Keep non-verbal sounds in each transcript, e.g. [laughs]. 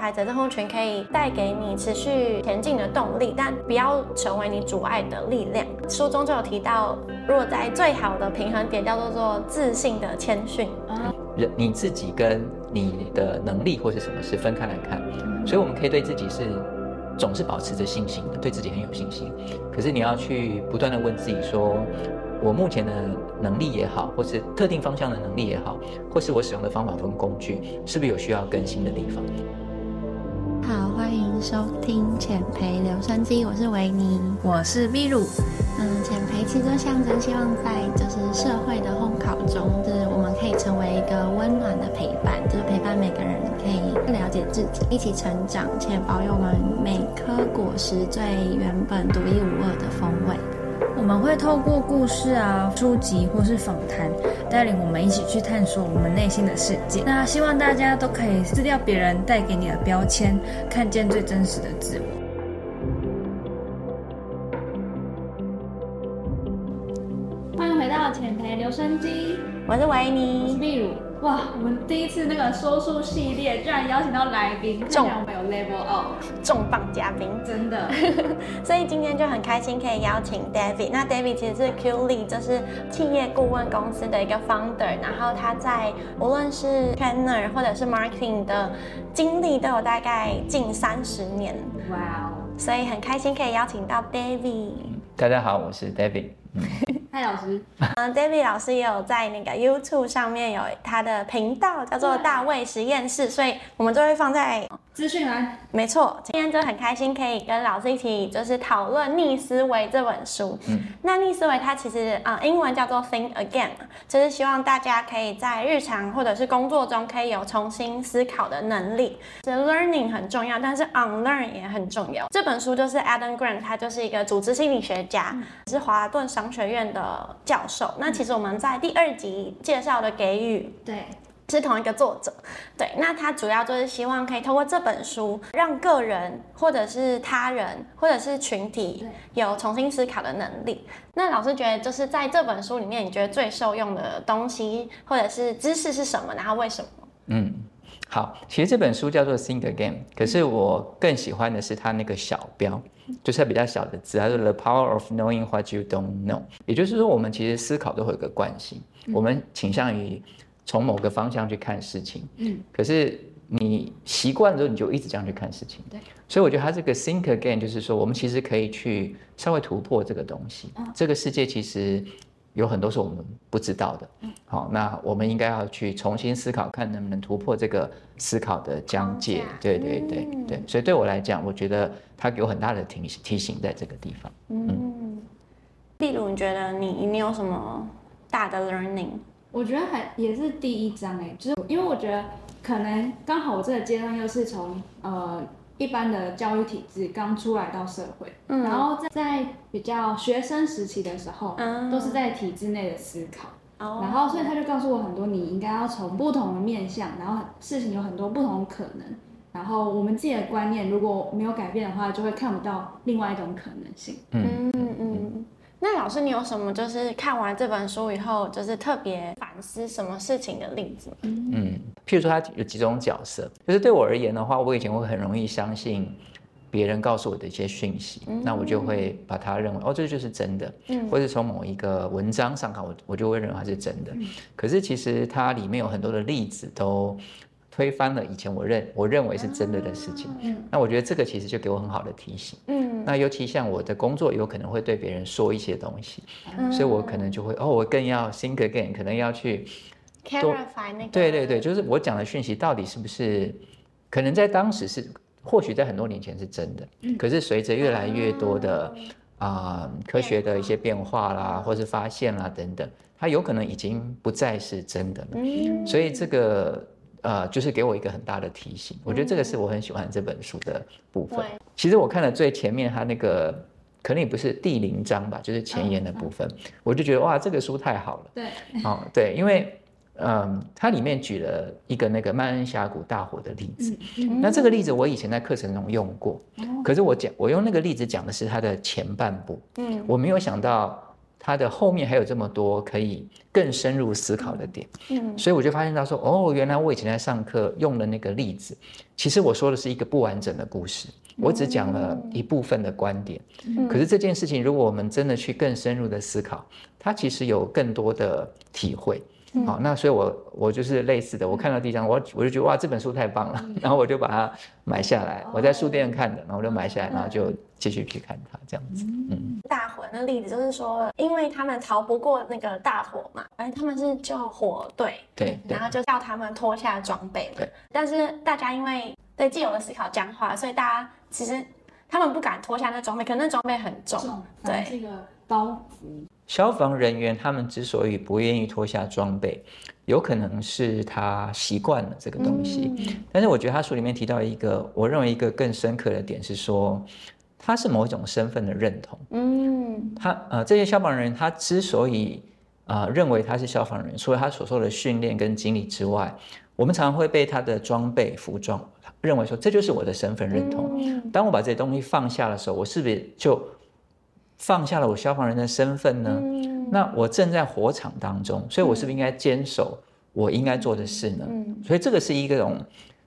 孩子症候群可以带给你持续前进的动力，但不要成为你阻碍的力量。书中就有提到，若在最好的平衡点叫做做自信的谦逊。人你自己跟你的能力或是什么是分开来看，所以我们可以对自己是总是保持着信心的，对自己很有信心。可是你要去不断的问自己说，我目前的能力也好，或是特定方向的能力也好，或是我使用的方法跟工具，是不是有需要更新的地方？好，欢迎收听浅培留声机，我是维尼，我是秘鲁。嗯，浅培其实就象征希望在就是社会的烘烤中，就是我们可以成为一个温暖的陪伴，就是陪伴每个人可以更了解自己，一起成长，且保有我们每颗果实最原本独一无二的风味。我们会透过故事啊、书籍或是访谈，带领我们一起去探索我们内心的世界。那希望大家都可以撕掉别人带给你的标签，看见最真实的自我。留声机，我是维我是尼。秘鲁。哇，我们第一次那个说书系列居然邀请到来宾，看起来我们有 level up，重磅嘉宾，真的。[laughs] 所以今天就很开心可以邀请 David。那 David 其实是 Qly，就是企业顾问公司的一个 founder，然后他在无论是 trainer 或者是 marketing 的经历都有大概近三十年，哇哦，所以很开心可以邀请到 David。大家好，我是 David。[laughs] 嗨老师，嗯，David 老师也有在那个 YouTube 上面有他的频道，叫做大卫实验室，所以我们就会放在资讯栏没错，今天就很开心可以跟老师一起就是讨论《逆思维》这本书。嗯，那逆思维它其实啊、呃英文叫做 Think Again，就是希望大家可以在日常或者是工作中可以有重新思考的能力。这 learning 很重要，但是 unlearn 也很重要。这本书就是 Adam Grant，他就是一个组织心理学家，是华顿商学院的教授。那其实我们在第二集介绍的给予对，是同一个作者，对，那他主要就是希望可以通过这本书，让个人或者是他人或者是群体有重新思考的能力。那老师觉得，就是在这本书里面，你觉得最受用的东西或者是知识是什么？然后为什么？嗯，好，其实这本书叫做 Think Again，可是我更喜欢的是它那个小标，就是它比较小的字，它是 The Power of Knowing What You Don't Know。也就是说，我们其实思考都会有个惯性，我们倾向于从某个方向去看事情，嗯，可是你习惯之后，你就一直这样去看事情，对。所以我觉得他这个 Think Again 就是说，我们其实可以去稍微突破这个东西，这个世界其实。有很多是我们不知道的，嗯好，那我们应该要去重新思考，看能不能突破这个思考的疆界。对对对对，所以对我来讲，我觉得它有很大的提提醒在这个地方。嗯，例如你觉得你你有什么大的 learning？我觉得还也是第一章哎，就是因为我觉得可能刚好我这个阶段又是从呃一般的教育体制刚出来到社会，嗯然后在在比较学生时期的时候，嗯都是在体制内的思考。哦然后，所以他就告诉我很多，你应该要从不同的面向，然后事情有很多不同可能，然后我们自己的观念如果没有改变的话，就会看不到另外一种可能性。嗯嗯嗯。那老师，你有什么就是看完这本书以后，就是特别反思什么事情的例子吗？嗯，譬如说它有几种角色，就是对我而言的话，我以前会很容易相信别人告诉我的一些讯息，那我就会把它认为哦，这就是真的，嗯或者从某一个文章上看，我我就会认为它是真的。可是其实它里面有很多的例子都推翻了以前我认我认为是真的的事情。那我觉得这个其实就给我很好的提醒。嗯那尤其像我的工作，有可能会对别人说一些东西，嗯所以我可能就会哦，我更要 think again，可能要去。clarify 那个对对对，就是我讲的讯息到底是不是，可能在当时是，或许在很多年前是真的，可是随着越来越多的啊、科学的一些变化啦，或是发现啦等等，它有可能已经不再是真的了。嗯所以这个呃，就是给我一个很大的提醒。我觉得这个是我很喜欢这本书的部分对。其实我看了最前面它那个。可能也不是第零章吧，就是前言的部分，我就觉得哇，这个书太好了。对，哦，对，因为嗯，它里面举了一个那个曼恩峡谷大火的例子。那这个例子我以前在课程中用过，可是我讲我用那个例子讲的是它的前半部，嗯我没有想到它的后面还有这么多可以更深入思考的点。嗯所以我就发现到说，哦，原来我以前在上课用的那个例子，其实我说的是一个不完整的故事，我只讲了一部分的观点。可是这件事情，如果我们真的去更深入的思考，它其实有更多的体会。好，那所以我我就是类似的，我看到第一章，我我就觉得哇，这本书太棒了，[laughs] 然后我就把它买下来。我在书店看的，然后我就买下来，然后就继续去看它，这样子。嗯，大火的例子就是说，因为他们逃不过那个大火嘛，而他们是救火队，对对然后就叫他们脱下装备嘛对。但是大家因为对既有的思考僵化，所以大家其实他们不敢脱下那装备，可能那装备很重，重，对这个包袱，消防人员他们之所以不愿意脱下装备，有可能是他习惯了这个东西。但是我觉得他书里面提到一个，我认为一个更深刻的点是说，他是某一种身份的认同。嗯他呃，这些消防人员他之所以呃认为他是消防人员，除了他所受的训练跟经历之外，我们常常会被他的装备、服装认为说这就是我的身份认同。嗯当我把这些东西放下的时候，我是不是就放下了我消防人的身份呢？嗯那我正在火场当中，所以我是不是应该坚守我应该做的事呢？嗯所以这个是一种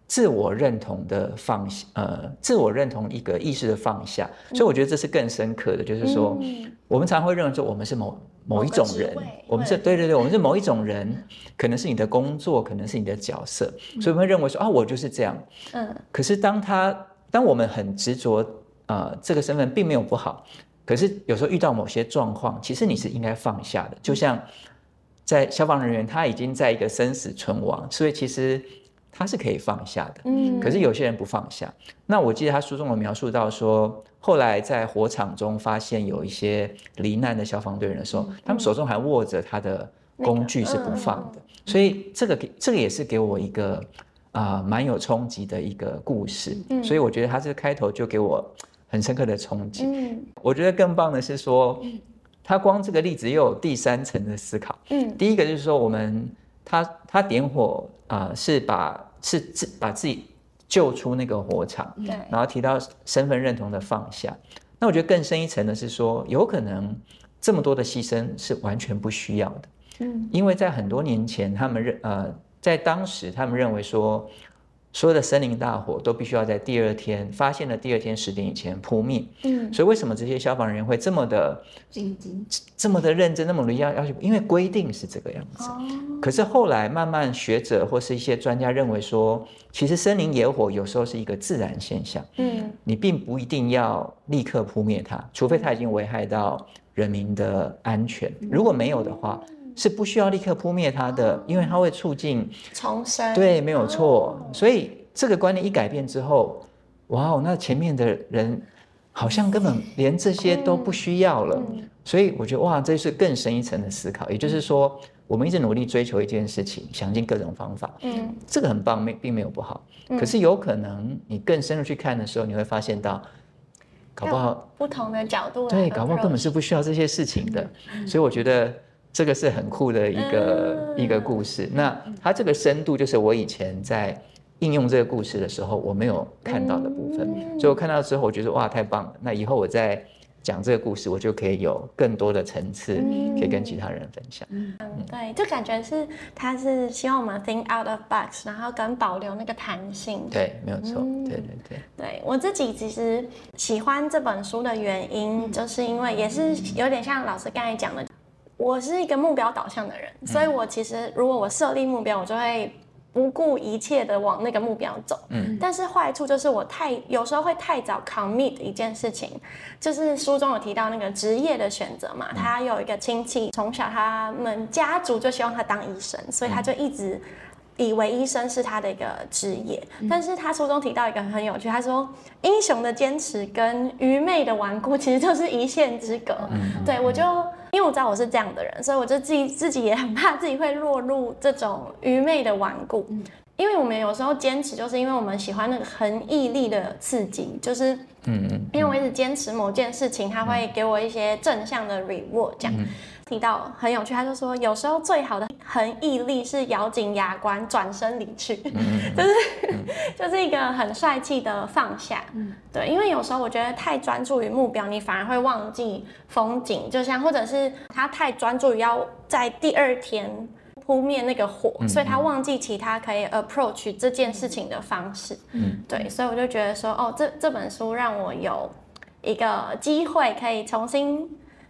自我认同的放下，呃，自我认同一个意识的放下。所以我觉得这是更深刻的，就是说，嗯我们常会认为说我们是某某一种人我们是对对对，我们是某一种人，可能是你的工作，可能是你的角色，所以我们会认为说啊，我就是这样。嗯可是当他当我们很执着，呃，这个身份并没有不好，可是有时候遇到某些状况，其实你是应该放下的。就像在消防人员，他已经在一个生死存亡，所以其实他是可以放下的。嗯可是有些人不放下。那我记得他书中有描述到说，后来在火场中发现有一些罹难的消防队员的时候，他们手中还握着他的工具是不放的。所以这个给这个也是给我一个啊蛮、有冲击的一个故事。所以我觉得他这个开头就给我很深刻的冲击。嗯我觉得更棒的是说，他光这个例子又有第三层的思考。嗯第一个就是说，我们他他点火啊、呃是把是自把自己救出那个火场，对然后提到身份认同的放下。那我觉得更深一层的是说，有可能这么多的牺牲是完全不需要的，嗯因为在很多年前，他们认呃在当时他们认为说。所有的森林大火都必须要在第二天发现的第二天十点以前扑灭，嗯所以为什么这些消防人员会这么的紧急，这么的认真，那么的要要求？因为规定是这个样子。哦可是后来慢慢学者或是一些专家认为说，其实森林野火有时候是一个自然现象，嗯你并不一定要立刻扑灭它，除非它已经危害到人民的安全。如果没有的话，是不需要立刻扑灭它的，因为它会促进。重生对，没有错。所以这个观念一改变之后，哇哦，那前面的人好像根本连这些都不需要了。嗯所以我觉得哇，这是更深一层的思考。也就是说，我们一直努力追求一件事情，想尽各种方法，嗯这个很棒，没并没有不好。嗯可是有可能你更深入去看的时候，你会发现到，搞不好不同的角度对，搞不好根本是不需要这些事情的。所以我觉得这个是很酷的一个、嗯一个故事。那它这个深度，就是我以前在应用这个故事的时候，我没有看到的部分。嗯所以我看到之后，我觉得哇，太棒了！那以后我在讲这个故事，我就可以有更多的层次，嗯可以跟其他人分享。嗯对，就感觉是他是希望我们 think out of box，然后跟保留那个弹性。对，没有错。嗯对对对，对我自己其实喜欢这本书的原因，就是因为也是有点像老师刚才讲的，我是一个目标导向的人，所以我其实如果我设立目标，我就会不顾一切的往那个目标走。嗯，但是坏处就是我太有时候会太早 commit 一件事情，就是书中有提到那个职业的选择嘛，他有一个亲戚从小他们家族就希望他当医生，所以他就一直。以为医生是他的一个职业，但是他书中提到一个很有趣，他说英雄的坚持跟愚昧的顽固其实就是一线之隔。对我就因为我知道我是这样的人，所以我就自己自己也很怕自己会落入这种愚昧的顽固。因为我们有时候坚持，就是因为我们喜欢那个很毅力的刺激，就是嗯嗯因为我一直坚持某件事情，它会给我一些正向的 reward 这样。提到很有趣，他就说有时候最好的恒毅力是咬紧牙关转身离去，[laughs] 就是就是一个很帅气的放下。嗯，对，因为有时候我觉得太专注于目标，你反而会忘记风景，就像或者是他太专注于要在第二天。扑灭那个火，所以他忘记其他可以 approach 这件事情的方式。嗯，对，所以我就觉得说，哦，这这本书让我有一个机会可以重新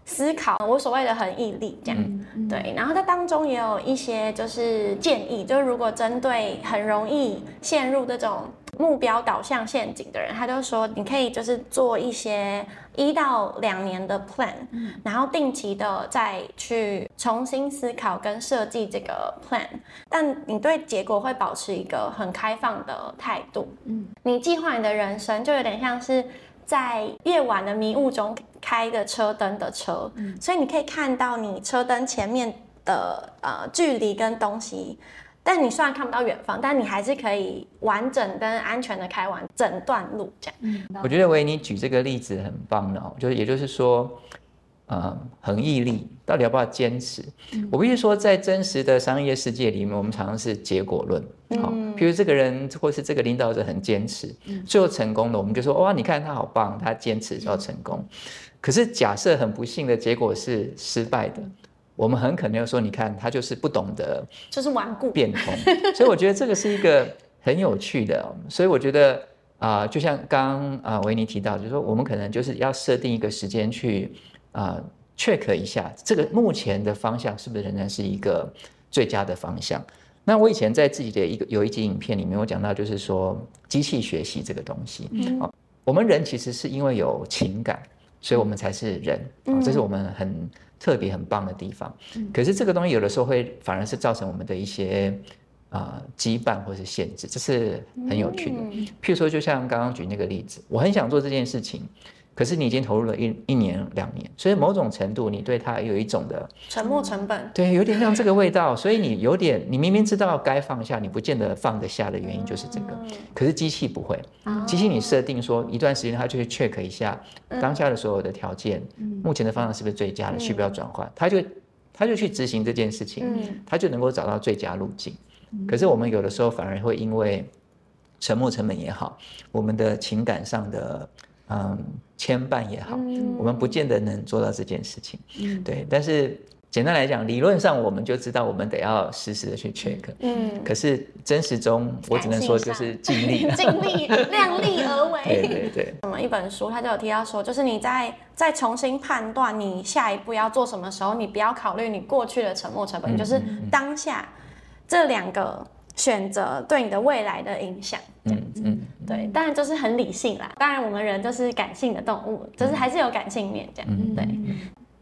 思考我所谓的恒毅力，这样。对，然后在当中也有一些就是建议，就是如果针对很容易陷入这种。目标导向陷阱的人，他就说你可以就是做一些一到两年的 plan，然后定期的再去重新思考跟设计这个 plan，但你对结果会保持一个很开放的态度。嗯，你计划你的人生就有点像是在夜晚的迷雾中开的车灯的车，所以你可以看到你车灯前面的呃距离跟东西。但你虽然看不到远方，但你还是可以完整跟安全的开完整段路。这样，嗯，我觉得维尼举这个例子很棒的哦，就是也就是说，呃，恒毅力到底要不要坚持？我必须说，在真实的商业世界里面，我们常常是结果论。好，譬如这个人或是这个领导者很坚持，最后成功了，我们就说哇，你看他好棒，他坚持要成功。可是假设很不幸的结果是失败的。我们很可能要说，你看他就是不懂得，就是顽固变通，[laughs] 所以我觉得这个是一个很有趣的。所以我觉得啊，就像刚啊维尼提到，就是说我们可能就是要设定一个时间去啊 check 一下这个目前的方向是不是仍然是一个最佳的方向。那我以前在自己的一个有一集影片里面，我讲到就是说机器学习这个东西，啊，我们人其实是因为有情感，所以我们才是人，啊，这是我们很。特别很棒的地方，嗯可是这个东西有的时候会反而是造成我们的一些啊羁绊或是限制，这是很有趣的。譬如说，就像刚刚举那个例子，我很想做这件事情。可是你已经投入了一一年两年，所以某种程度你对它有一种的沉没成本，对，有点像这个味道。所以你有点，你明明知道该放下，你不见得放得下的原因就是这个。可是机器不会，机器你设定说一段时间它就会 check 一下当下的所有的条件，目前的方向是不是最佳的，需不需要转换，它就它就去执行这件事情，它就能够找到最佳路径。可是我们有的时候反而会因为沉没成本也好，我们的情感上的。嗯，牵绊也好，我们不见得能做到这件事情。嗯，对。但是简单来讲，理论上我们就知道，我们得要实时的去 check。嗯。可是真实中，我只能说就是尽力，[laughs] 尽力，量力而为。对 [laughs] 对对。什么一本书，他就有提到说，就是你在再重新判断你下一步要做什么时候，你不要考虑你过去的沉没成本，就是当下这两个。选择对你的未来的影响，这样子，对，当然就是很理性啦。当然，我们人都是感性的动物，就是还是有感性面这样。对，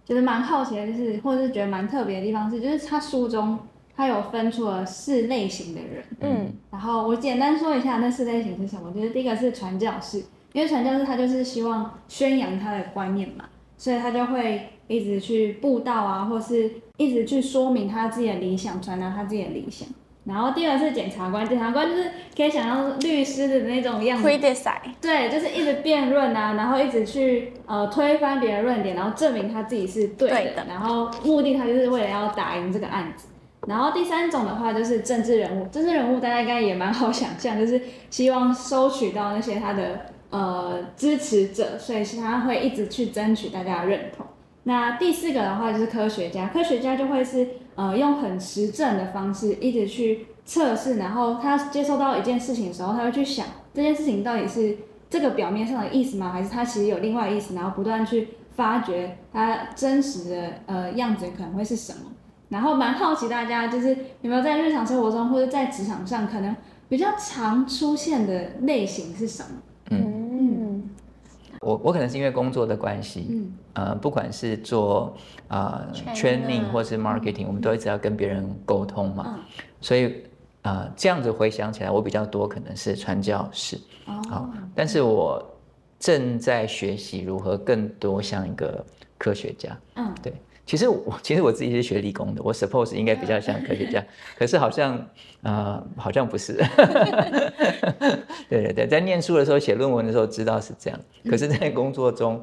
觉得蛮好奇的，就是或者是觉得蛮特别的地方是，就是他书中他有分出了四类型的人。嗯，然后我简单说一下那四类型是什么。就是第一个是传教士，因为传教士他就是希望宣扬他的观念嘛，所以他就会一直去布道啊，或是一直去说明他自己的理想，传达他自己的理想。然后第二是检察官，检察官就是可以想象律师的那种样子，对，就是一直辩论啊，然后一直去呃推翻别人论点，然后证明他自己是对的，然后目的他就是为了要打赢这个案子。然后第三种的话就是政治人物，政治人物大家应该也蛮好想象，就是希望收取到那些他的呃支持者，所以他会一直去争取大家的认同。那第四个的话就是科学家，科学家就会是呃用很实证的方式一直去测试，然后他接收到一件事情的时候，他会去想这件事情到底是这个表面上的意思吗？还是他其实有另外意思？然后不断去发掘他真实的呃样子可能会是什么。然后蛮好奇大家就是有没有在日常生活中或者在职场上可能比较常出现的类型是什么？嗯。我我可能是因为工作的关系，嗯，呃，不管是做啊 training 或是 marketing，我们都一直要跟别人沟通嘛，所以啊这样子回想起来，我比较多可能是传教士，好，但是我正在学习如何更多像一个科学家，嗯，对。其实我 [laughs] 其实我自己是学理工的，我 suppose 应该比较像科学家，[laughs] 可是好像呃好像不是，[laughs] 对对对，在念书的时候写论文的时候知道是这样，可是在工作中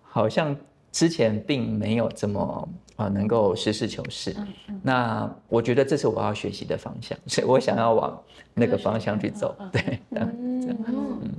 好像之前并没有这么啊能够实事求是。那我觉得这是我要学习的方向，所以我想要往那个方向去走。对，嗯。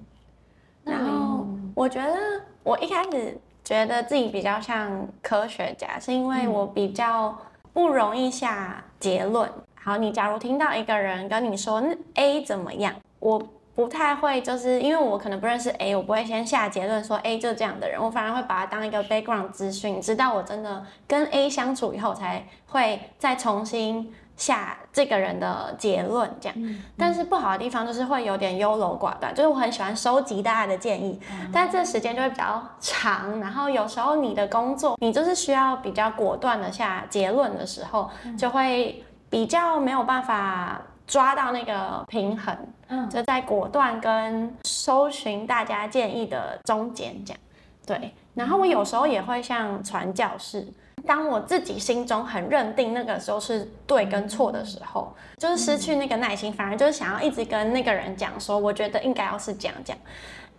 然后我觉得我一开始觉得自己比较像科学家，是因为我比较不容易下结论。好，你假如听到一个人跟你说 A 怎么样，我。不太会，就是因为我可能不认识 A，我不会先下结论说 A 就这样的人，我反而会把它当一个 background 资讯，直到我真的跟 A 相处以后，才会再重新下这个人的结论这样。但是不好的地方就是会有点优柔寡断，就是我很喜欢收集大家的建议，但这时间就会比较长，然后有时候你的工作你就是需要比较果断的下结论的时候，就会比较没有办法。抓到那个平衡，嗯，就在果断跟搜寻大家建议的中间，这样，对。然后我有时候也会像传教士，当我自己心中很认定那个时候是对跟错的时候，就是失去那个耐心，反而就是想要一直跟那个人讲说，我觉得应该要是这样讲。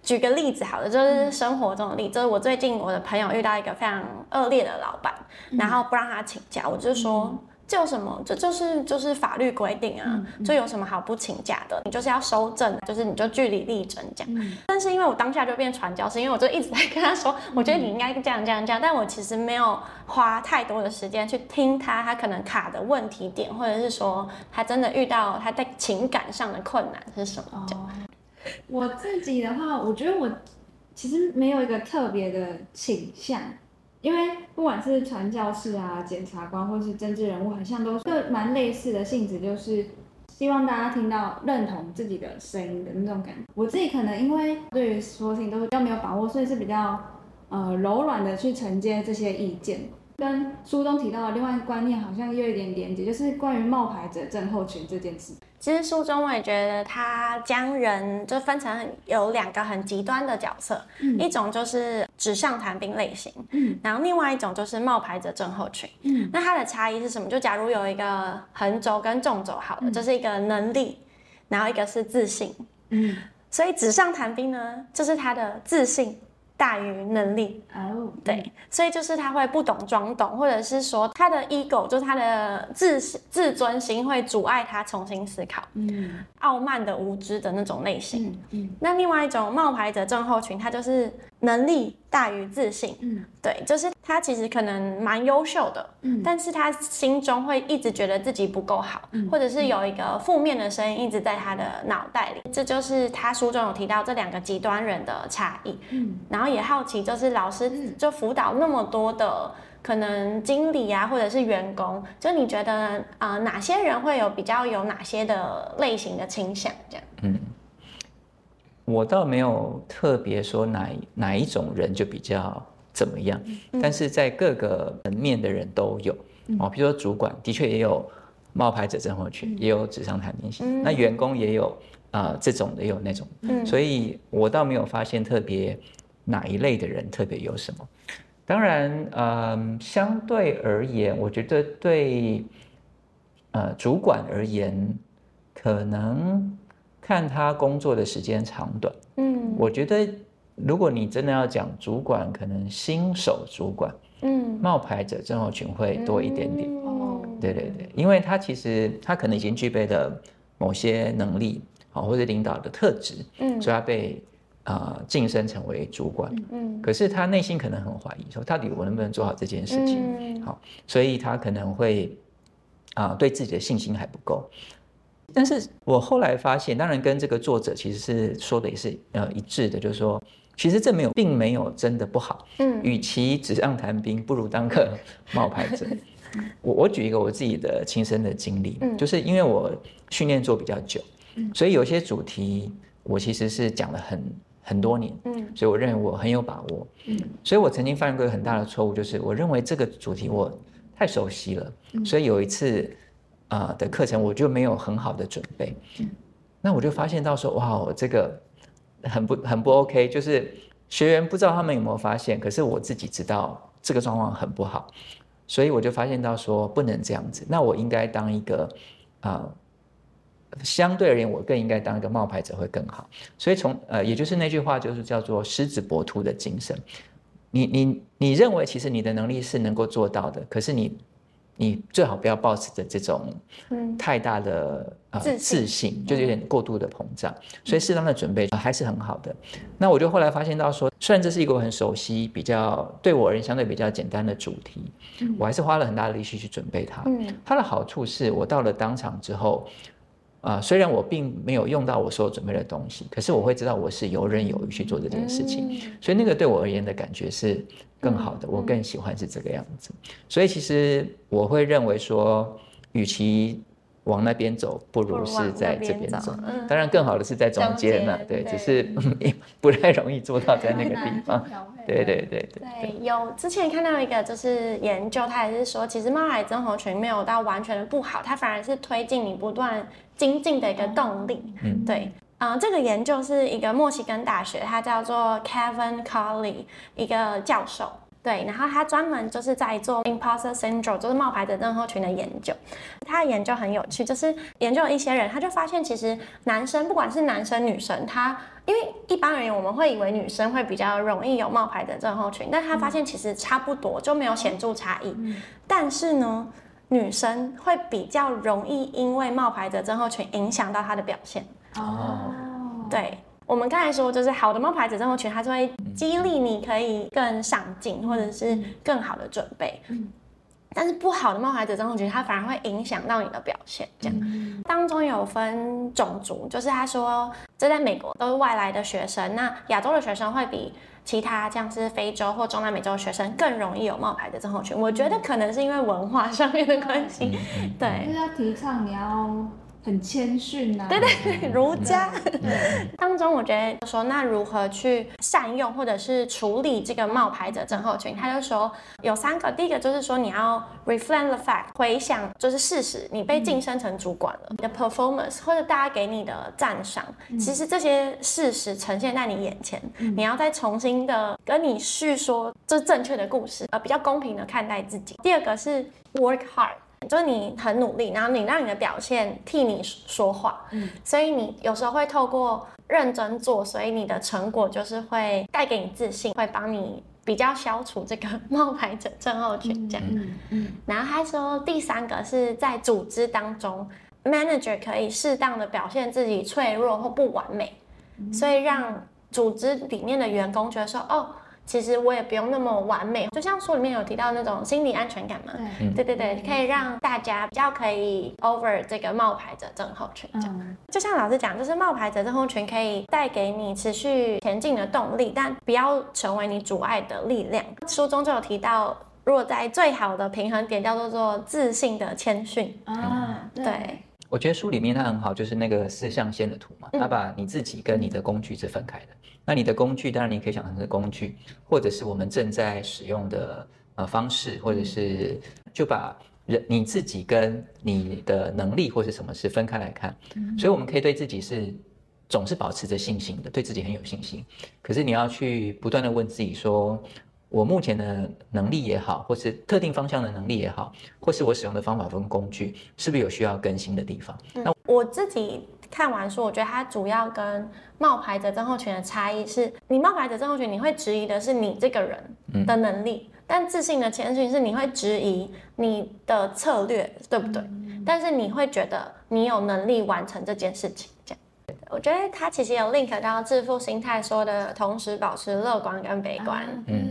举个例子，好了，就是生活中的例子，就是我最近我的朋友遇到一个非常恶劣的老板，然后不让他请假，我就说。叫什么？这就是就是法律规定啊，这有什么好不请假的？你就是要收证，就是你就据理力争这样。但是因为我当下就变传教士，因为我就一直在跟他说，我觉得你应该这样这样这样。但我其实没有花太多的时间去听他，他可能卡的问题点，或者是说他真的遇到他在情感上的困难是什么？哦，我自己的话，我觉得我其实没有一个特别的倾向。因为不管是传教士啊、检察官或是政治人物，好像都是蛮类似的性质，就是希望大家听到认同自己的声音的那种感觉。我自己可能因为对于所有事情都比较没有把握，所以是比较呃柔软的去承接这些意见。跟书中提到的另外一个观念好像又有一点连接，就是关于冒牌者症候群这件事。其实书中我也觉得他将人就分成有两个很极端的角色，一种就是纸上谈兵类型，嗯，然后另外一种就是冒牌者症候群，嗯，那它的差异是什么？就假如有一个横轴跟纵轴，好了，这是一个能力，然后一个是自信，嗯，所以纸上谈兵呢，就是他的自信。大于能力哦，对，所以就是他会不懂装懂，或者是说他的 ego 就是他的自自尊心会阻碍他重新思考，嗯，傲慢的无知的那种类型，嗯，那另外一种冒牌者症候群，他就是能力大于自信，嗯，对，就是他其实可能蛮优秀的，嗯，但是他心中会一直觉得自己不够好，或者是有一个负面的声音一直在他的脑袋里，这就是他书中有提到这两个极端人的差异，嗯，然后。也好奇，就是老师就辅导那么多的可能经理啊，或者是员工，就你觉得啊，哪些人会有比较有哪些的类型的倾向？这样，嗯，我倒没有特别说哪哪一种人就比较怎么样，但是在各个层面的人都有。哦，比如说主管的确也有冒牌者症候群，也有纸上谈兵型，那员工也有啊这种的，也有那种，所以我倒没有发现特别。哪一类的人特别有什么？当然，嗯，相对而言，我觉得对，呃，主管而言，可能看他工作的时间长短。嗯，我觉得如果你真的要讲主管，可能新手主管，嗯，冒牌者症候群会多一点点。哦，对对对，因为他其实他可能已经具备了某些能力，好或者领导的特质，嗯，所以他被。啊，晋升成为主管，嗯，可是他内心可能很怀疑，说到底我能不能做好这件事情？好，所以他可能会啊，对自己的信心还不够。但是我后来发现，当然跟这个作者其实是说的也是呃一致的，就是说，其实这没有，并没有真的不好。嗯，与其纸上谈兵，不如当个 [laughs] 冒牌者。我我举一个我自己的亲身的经历，就是因为我训练做比较久，所以有些主题我其实是讲了很。很多年，嗯，所以我认为我很有把握，嗯，所以我曾经犯过一个很大的错误，就是我认为这个主题我太熟悉了，所以有一次啊的课程我就没有很好的准备，嗯，那我就发现到说，哇，我这个很不很不 OK，就是学员不知道他们有没有发现，可是我自己知道这个状况很不好，所以我就发现到说不能这样子，那我应该当一个啊。相对而言，我更应该当一个冒牌者会更好。所以从呃，也就是那句话，就是叫做“狮子搏兔”的精神。你你你认为其实你的能力是能够做到的，可是你你最好不要抱持着这种太大的呃自信，就是有点过度的膨胀。所以适当的准备还是很好的。那我就后来发现到说，虽然这是一个我很熟悉、比较对我而言相对比较简单的主题，我还是花了很大的力气去准备它。它的好处是我到了当场之后。啊，虽然我并没有用到我所有准备的东西，可是我会知道我是游刃有余去做这件事情，所以那个对我而言的感觉是更好的，我更喜欢是这个样子。所以其实我会认为说，与其往那边走，不如是在这边走。当然，更好的是在中间呢。对，只是不太容易做到在那个 [laughs] 地方。对对对对。对，有之前看到一个就是研究，他也是说，其实猫海综合群没有到完全的不好，它反而是推进你不断精进的一个动力。嗯，对，嗯，这个研究是一个墨西哥大学，它叫做 Kevin Colley 一个教授。对，然后他专门就是在做 imposter syndrome，就是冒牌者症候群的研究。他的研究很有趣，就是研究一些人，他就发现其实男生不管是男生女生，他因为一般而言我们会以为女生会比较容易有冒牌者症候群，但他发现其实差不多就没有显著差异。但是呢，女生会比较容易因为冒牌者症候群影响到她的表现。哦，对。我们刚才说，就是好的冒牌者症候群，它就会激励你可以更上进，或者是更好的准备。嗯，但是不好的冒牌者症候群，它反而会影响到你的表现。这样当中有分种族，就是他说，这在美国都是外来的学生，那亚洲的学生会比其他像是非洲或中南美洲的学生更容易有冒牌的症候群。我觉得可能是因为文化上面的关系。对，就是要提倡你要。很谦逊呐，对对对，儒家。当中，我觉得说那如何去善用或者是处理这个冒牌者症候群，他就说有三个，第一个就是说你要 reflect the fact，回想就是事实，你被晋升成主管了，你的 performance 或者大家给你的赞赏，其实这些事实呈现在你眼前，你要再重新的跟你叙说这正确的故事，呃，比较公平的看待自己。第二个是 work hard。就是你很努力，然后你让你的表现替你说话，嗯，所以你有时候会透过认真做，所以你的成果就是会带给你自信，会帮你比较消除这个冒牌者症候群这样。嗯嗯。然后他说第三个是在组织当中，manager 可以适当的表现自己脆弱或不完美，所以让组织里面的员工觉得说，哦。其实我也不用那么完美，就像书里面有提到那种心理安全感嘛，对。对对，可以让大家比较可以 over 这个冒牌者症候群。嗯，就像老师讲，就是冒牌者症候群可以带给你持续前进的动力，但不要成为你阻碍的力量。书中就有提到，如果在最好的平衡点叫做做自信的谦逊。啊，对。我觉得书里面它很好，就是那个四象限的图嘛，它把你自己跟你的工具是分开的。那你的工具，当然你可以想成是工具，或者是我们正在使用的呃方式，或者是就把人你自己跟你的能力或是什么是分开来看。所以我们可以对自己是总是保持着信心的，对自己很有信心。可是你要去不断的问自己说。我目前的能力也好，或是特定方向的能力也好，或是我使用的方法跟工具，是不是有需要更新的地方？那我自己看完书，我觉得它主要跟冒牌者症候群的差异是，你冒牌者症候群，你会质疑的是你这个人的能力，但自信的前提是你会质疑你的策略对不对？但是你会觉得你有能力完成这件事情。我觉得它其实有 link 到致富心态说的同时保持乐观跟悲观。嗯。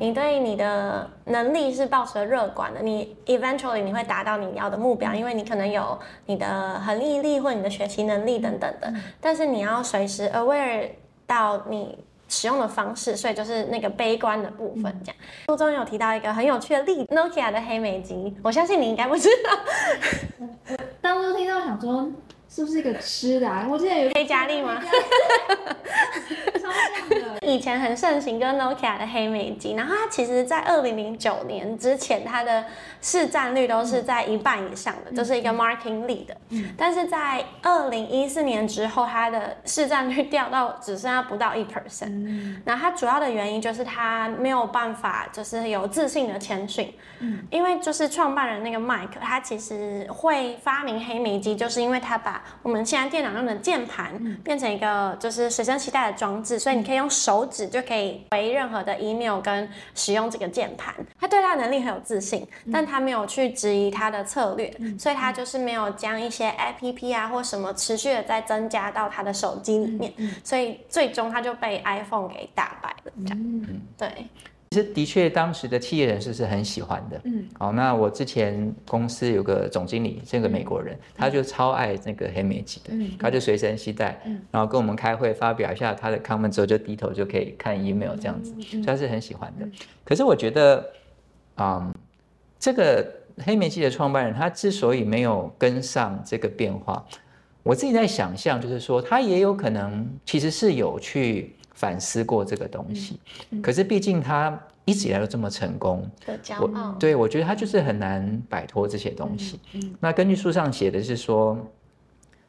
你对你的能力是抱持乐观的，你 eventually 你会达到你要的目标，因为你可能有你的恒毅力或你的学习能力等等的。但是你要随时 aware 到你使用的方式，所以就是那个悲观的部分。这样书中有提到一个很有趣的例，Nokia 的黑莓机，我相信你应该不知道。当初听到想说。是不是一个吃的？啊？我记得有黑加力吗？[laughs] 超像的。以前很盛行跟 Nokia 的黑莓机，然后它其实，在二零零九年之前，它的市占率都是在一半以上的，就是一个 marketing lead。嗯。但是在二零一四年之后，它的市占率掉到只剩下不到一 percent。嗯。然后它主要的原因就是它没有办法，就是有自信的谦逊。嗯。因为就是创办人那个 Mike，他其实会发明黑莓机，就是因为他把我们现在电脑用的键盘变成一个就是随身携带的装置，所以你可以用手手指就可以回任何的 email 跟使用这个键盘。他对他的能力很有自信，但他没有去质疑他的策略，所以他就是没有将一些 app 啊或什么持续的在增加到他的手机里面，所以最终他就被 iPhone 给打败了。这样，对。其实的确，当时的企业人士是很喜欢的。嗯，好，那我之前公司有个总经理，是个美国人，他就超爱那个黑莓机的，他就随身携带，嗯然后跟我们开会发表一下他的 comment 之后，就低头就可以看 email 这样子，所以他是很喜欢的。可是我觉得，嗯，这个黑莓机的创办人，他之所以没有跟上这个变化，我自己在想象，就是说他也有可能其实是有去。反思过这个东西，可是毕竟他一直以来都这么成功的骄傲，对我觉得他就是很难摆脱这些东西。那根据书上写的是说，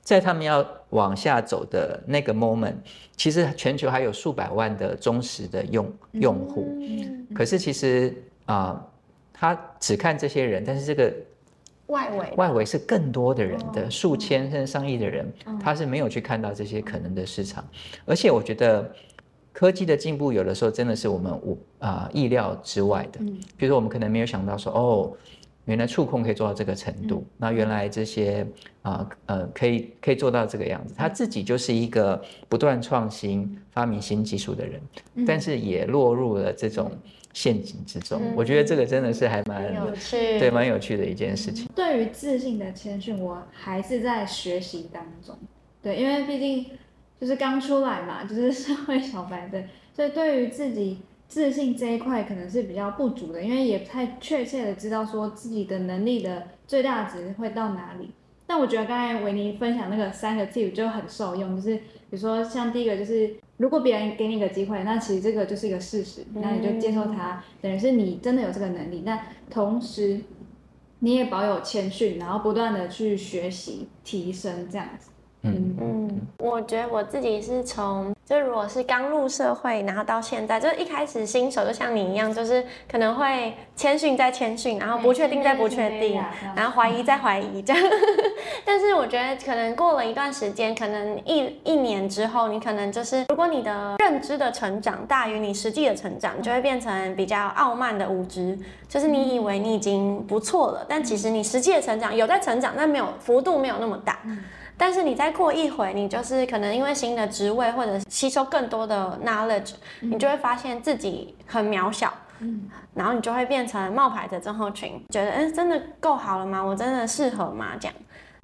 在他们要往下走的那个 moment，其实全球还有数百万的忠实的用用户，可是其实啊，他只看这些人，但是这个外围。外围是更多的人的数千甚至上亿的人，他是没有去看到这些可能的市场，而且我觉得。科技的进步有的时候真的是我们无啊意料之外的，嗯，比如说我们可能没有想到说，哦，原来触控可以做到这个程度，那原来这些啊呃可以可以做到这个样子，他自己就是一个不断创新、发明新技术的人，但是也落入了这种陷阱之中。我觉得这个真的是还蛮有趣，对，蛮有趣的一件事情。对于自信的谦逊，我还是在学习当中，对，因为毕竟。就是刚出来嘛，[laughs] 就是社会小白的，所以对于自己自信这一块可能是比较不足的，因为也不太确切的知道说自己的能力的最大值会到哪里。但我觉得刚才维尼分享那个三个 tip 就很受用，就是比如说像第一个就是，如果别人给你一个机会，那其实这个就是一个事实，那你就接受它，等于是你真的有这个能力。那同时你也保有谦逊，然后不断的去学习提升这样子。嗯。嗯，我觉得我自己是从，就如果是刚入社会，然后到现在，就是一开始新手就像你一样，就是可能会谦逊再谦逊，然后不确定再不确定，然后怀疑再怀疑这样。[laughs] 但是我觉得可能过了一段时间，可能一一年之后，你可能就是如果你的认知的成长大于你实际的成长，就会变成比较傲慢的无知，就是你以为你已经不错了，但其实你实际的成长有在成长，但没有幅度没有那么大。但是你再过一回，你就是可能因为新的职位或者吸收更多的 knowledge，你就会发现自己很渺小，嗯，然后你就会变成冒牌的症候群，觉得哎，真的够好了吗？我真的适合吗？这样，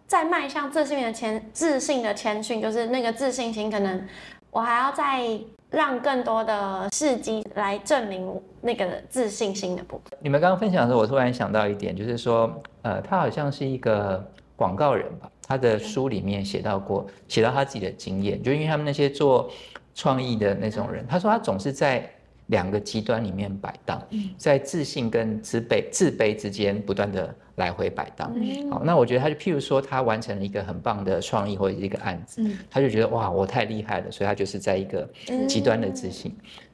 再迈向自信的谦自信的谦逊，就是那个自信心，可能我还要再让更多的事迹来证明那个自信心的部分。你们刚刚分享的时候，我突然想到一点，就是说，呃，他好像是一个广告人吧。他的书里面写到过，写到他自己的经验，就因为他们那些做创意的那种人，他说他总是在两个极端里面摆荡，在自信跟自卑自卑之间不断的来回摆荡。好，那我觉得他就譬如说，他完成了一个很棒的创意或者一个案子，他就觉得哇，我太厉害了，所以他就是在一个极端的自信。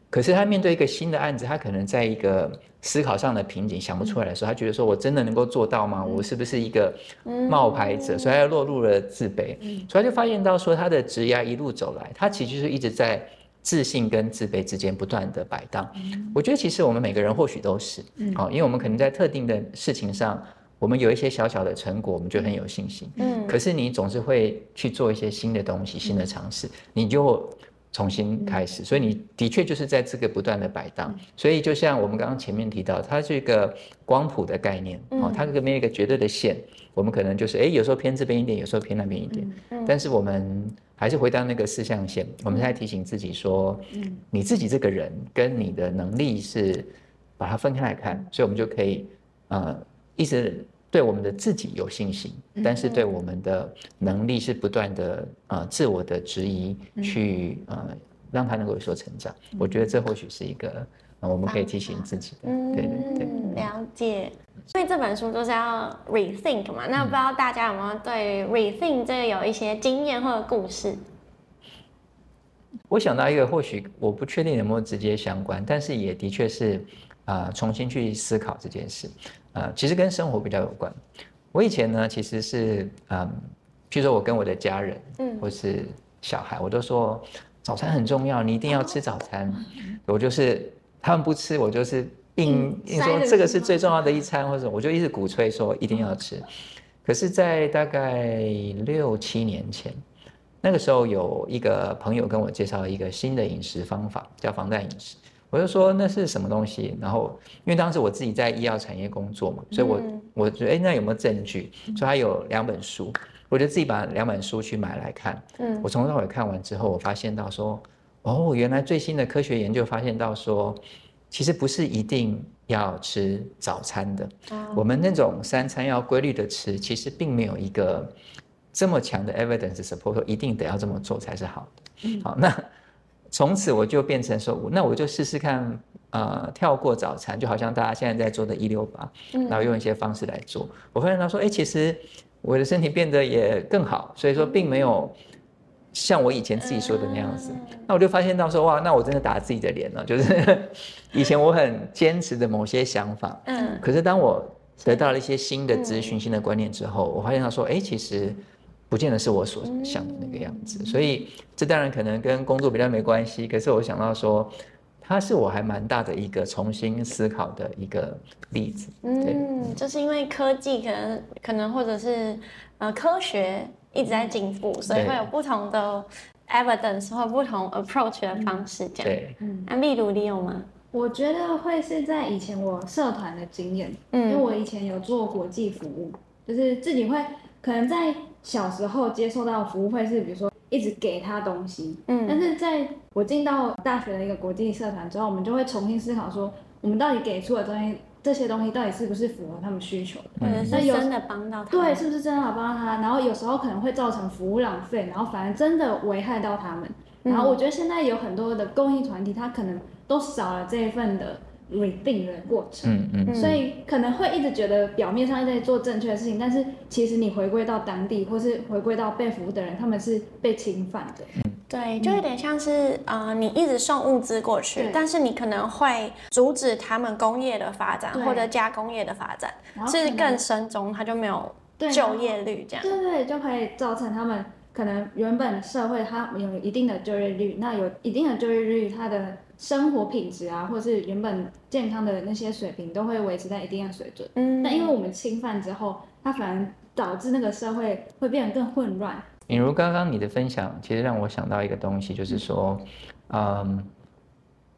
可是他面对一个新的案子，他可能在一个思考上的瓶颈想不出来的时候，他觉得说：“我真的能够做到吗？我是不是一个冒牌者？”所以他落入了自卑。所以他就发现到说，他的职涯一路走来，他其实是一直在自信跟自卑之间不断的摆荡。我觉得其实我们每个人或许都是，哦，因为我们可能在特定的事情上，我们有一些小小的成果，我们就很有信心。嗯，可是你总是会去做一些新的东西、新的尝试，你就。重新开始，所以你的确就是在这个不断的摆荡。所以就像我们刚刚前面提到，它是一个光谱的概念哦，它这个没有一个绝对的线。我们可能就是哎，有时候偏这边一点，有时候偏那边一点。但是我们还是回到那个四象限，我们在提醒自己说，你自己这个人跟你的能力是把它分开来看，所以我们就可以呃一直。对我们的自己有信心，但是对我们的能力是不断的呃自我的质疑，去呃让他能够有所成长。我觉得这或许是一个我们可以提醒自己的。对对对，了解。所以这本书就是要 rethink 嘛？那不知道大家有没有对 rethink 这个有一些经验或者故事？我想到一个，或许我不确定有没有直接相关，但是也的确是啊重新去思考这件事。呃，其实跟生活比较有关。我以前呢，其实是嗯，譬如说我跟我的家人，嗯，或是小孩，我都说，早餐很重要，你一定要吃早餐。[laughs] 我就是他们不吃，我就是硬硬说这个是最重要的一餐，或者我就一直鼓吹说一定要吃。可是，在大概六七年前，那个时候有一个朋友跟我介绍一个新的饮食方法，叫防弹饮食。我就说那是什么东西？然后因为当时我自己在医药产业工作嘛，所以我我觉得哎，那有没有证据？所以他有两本书，我就自己把两本书去买来看。嗯，我从头到尾看完之后，我发现到说，哦，原来最新的科学研究发现到说，其实不是一定要吃早餐的。我们那种三餐要规律的吃，其实并没有一个这么强的 evidence support 一定得要这么做才是好的。好，那。从此我就变成说，那我就试试看，呃，跳过早餐，就好像大家现在在做的“一六八”，然后用一些方式来做。我发现他说，哎，其实我的身体变得也更好，所以说并没有像我以前自己说的那样子。那我就发现到说，哇，那我真的打自己的脸了，就是 [laughs] 以前我很坚持的某些想法，嗯，可是当我得到了一些新的资讯、新的观念之后，我发现他说，哎，其实。不见得是我所想的那个样子，所以这当然可能跟工作比较没关系。可是我想到说，它是我还蛮大的一个重新思考的一个例子。嗯，就是因为科技可能可能或者是呃科学一直在进步，所以会有不同的 evidence 或不同 approach 的方式。这样，对，嗯，那例如你有吗？我觉得会是在以前我社团的经验，嗯，因为我以前有做国际服务，就是自己会可能在。小时候接受到服务会是，比如说一直给他东西，嗯，但是在我进到大学的一个国际社团之后，我们就会重新思考说，我们到底给出的东西，这些东西到底是不是符合他们需求，嗯，是真的帮到他，对，是不是真的好帮到他？然后有时候可能会造成服务浪费，然后反而真的危害到他们。然后我觉得现在有很多的公益团体，他可能都少了这一份的。Reading 的过程，嗯嗯，所以可能会一直觉得表面上在做正确的事情，但是其实你回归到当地，或是回归到被服务的人，他们是被侵犯的。对，就有点像是呃，你一直送物资过去，但是你可能会阻止他们工业的发展或者加工业的发展，是更深中，他就没有就业率这样。对对，就可以造成他们可能原本社会它有一定的就业率，那有一定的就业率，他的。生活品质啊，或者是原本健康的那些水平，都会维持在一定的水准。嗯，但因为我们侵犯之后，它反而导致那个社会会变得更混乱。比如刚刚你的分享，其实让我想到一个东西，就是说，嗯，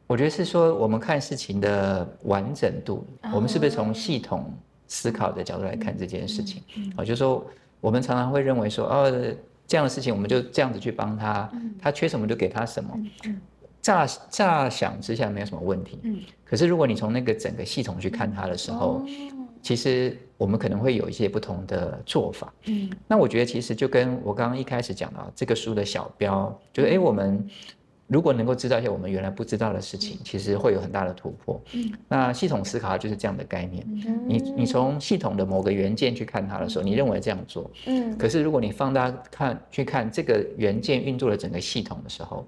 我觉得是说我们看事情的完整度，我们是不是从系统思考的角度来看这件事情？啊，就是说我们常常会认为说，哦，这样的事情我们就这样子去帮他，他缺什么就给他什么。乍乍想之下没有什么问题，嗯，可是如果你从那个整个系统去看它的时候，其实我们可能会有一些不同的做法，嗯，那我觉得其实就跟我刚刚一开始讲到这个书的小标，就是哎，我们如果能够知道一些我们原来不知道的事情，其实会有很大的突破，嗯，那系统思考就是这样的概念，你你从系统的某个元件去看它的时候，你认为这样做，嗯，可是如果你放大看去看这个元件运作的整个系统的时候，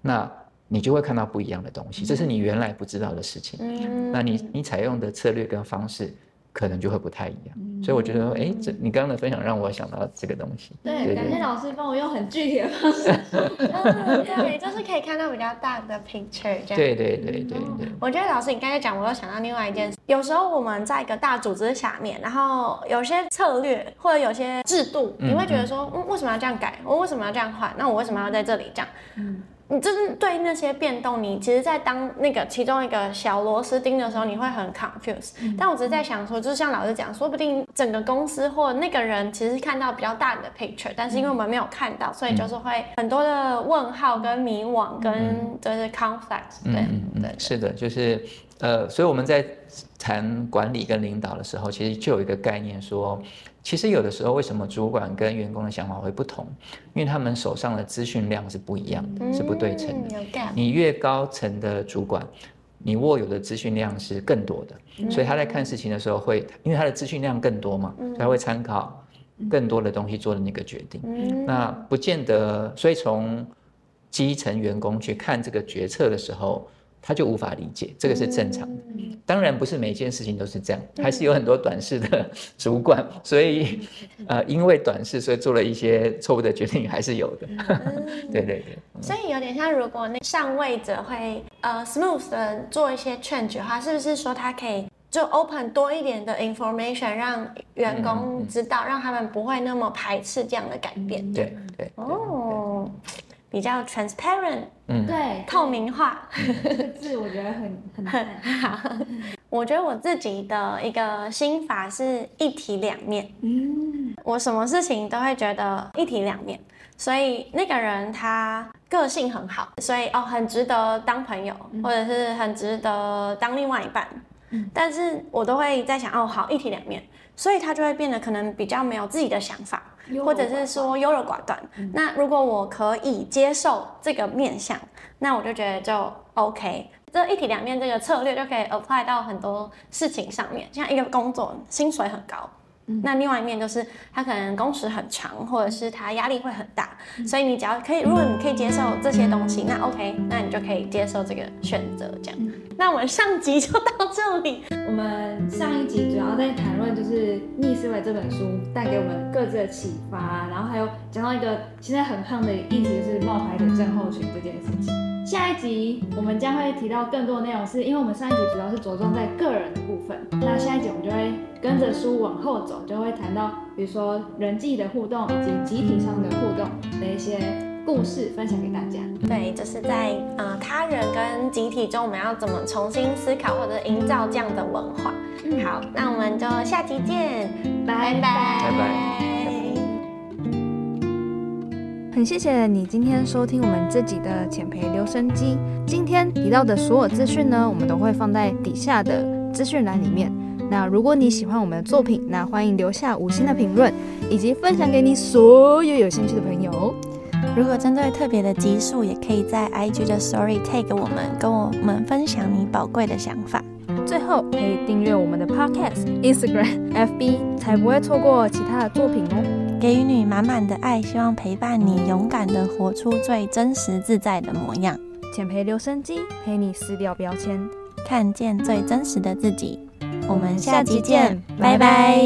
那你就会看到不一样的东西，这是你原来不知道的事情。嗯，那你你采用的策略跟方式，可能就会不太一样。所以我觉得，哎，这你刚刚的分享让我想到这个东西。对，感谢老师帮我用很具体的方式。[laughs] 嗯，对，就是可以看到比较大的 picture。对对对对对。我觉得老师你刚才讲，我又想到另外一件事。有时候我们在一个大组织下面，然后有些策略或者有些制度，你会觉得说，嗯，为什么要这样改？我为什么要这样换？那我为什么要在这里这样？嗯。你就是对那些变动，你其实，在当那个其中一个小螺丝钉的时候，你会很 confused。但我只是在想说，就是像老师讲，说不定整个公司或那个人其实看到比较大的 picture，但是因为我们没有看到，所以就是会很多的问号跟迷惘跟就是 conflict。对对，是的，就是呃，所以我们在谈管理跟领导的时候，其实就有一个概念说。其实有的时候，为什么主管跟员工的想法会不同？因为他们手上的资讯量是不一样的，是不对称的。你越高层的主管，你握有的资讯量是更多的，所以他在看事情的时候会，因为他的资讯量更多嘛，他会参考更多的东西做的那个决定。那不见得，所以从基层员工去看这个决策的时候，他就无法理解，这个是正常的。当然不是每件事情都是这样，还是有很多短视的 [laughs] 主管，所以呃，因为短视，所以做了一些错误的决定，还是有的。[laughs] 对对对。所以有点像，如果那上位者会呃 smooth 的做一些 change 的话，是不是说他可以就 open 多一点的 information，让员工知道，让他们不会那么排斥这样的改变？对对。哦。比较 transparent，嗯，对，透明化，这个字我觉得很很 [laughs] 好。我觉得我自己的一个心法是一体两面，嗯，我什么事情都会觉得一体两面，所以那个人他个性很好，所以哦很值得当朋友，或者是很值得当另外一半，嗯，但是我都会在想哦好一体两面，所以他就会变得可能比较没有自己的想法。或者是说优柔寡断，那如果我可以接受这个面相，那我就觉得就 OK。这一体两面这个策略就可以 apply 到很多事情上面，像一个工作薪水很高。那另外一面就是他可能工时很长，或者是他压力会很大，所以你只要可以，如果你可以接受这些东西，那 OK，那你就可以接受这个选择。这样，那我们上集就到这里。我们上一集主要在谈论就是《逆思维》这本书带给我们各自的启发，然后还有讲到一个现在很夯的议题是冒牌的症候群这件事情。下一集我们将会提到更多的内容，是因为我们上一集主要是着重在个人的部分，那下一集我们就会跟着书往后走，就会谈到比如说人际的互动以及集体上的互动的一些故事分享给大家。对，就是在呃他人跟集体中，我们要怎么重新思考或者营造这样的文化。好，那我们就下期见，拜拜，拜拜。很谢谢你今天收听我们自己的浅培留声机。今天提到的所有资讯呢，我们都会放在底下的资讯栏里面。那如果你喜欢我们的作品，那欢迎留下五星的评论，以及分享给你所有有兴趣的朋友。如果针对特别的集数，也可以在 IG 的 Story tag 我们，跟我们分享你宝贵的想法。最后可以订阅我们的 Podcast、[laughs] Instagram、FB，才不会错过其他的作品哦。给予你满满的爱，希望陪伴你，勇敢的活出最真实自在的模样。浅培留声机陪你撕掉标签，看见最真实的自己。我们下集见，拜拜。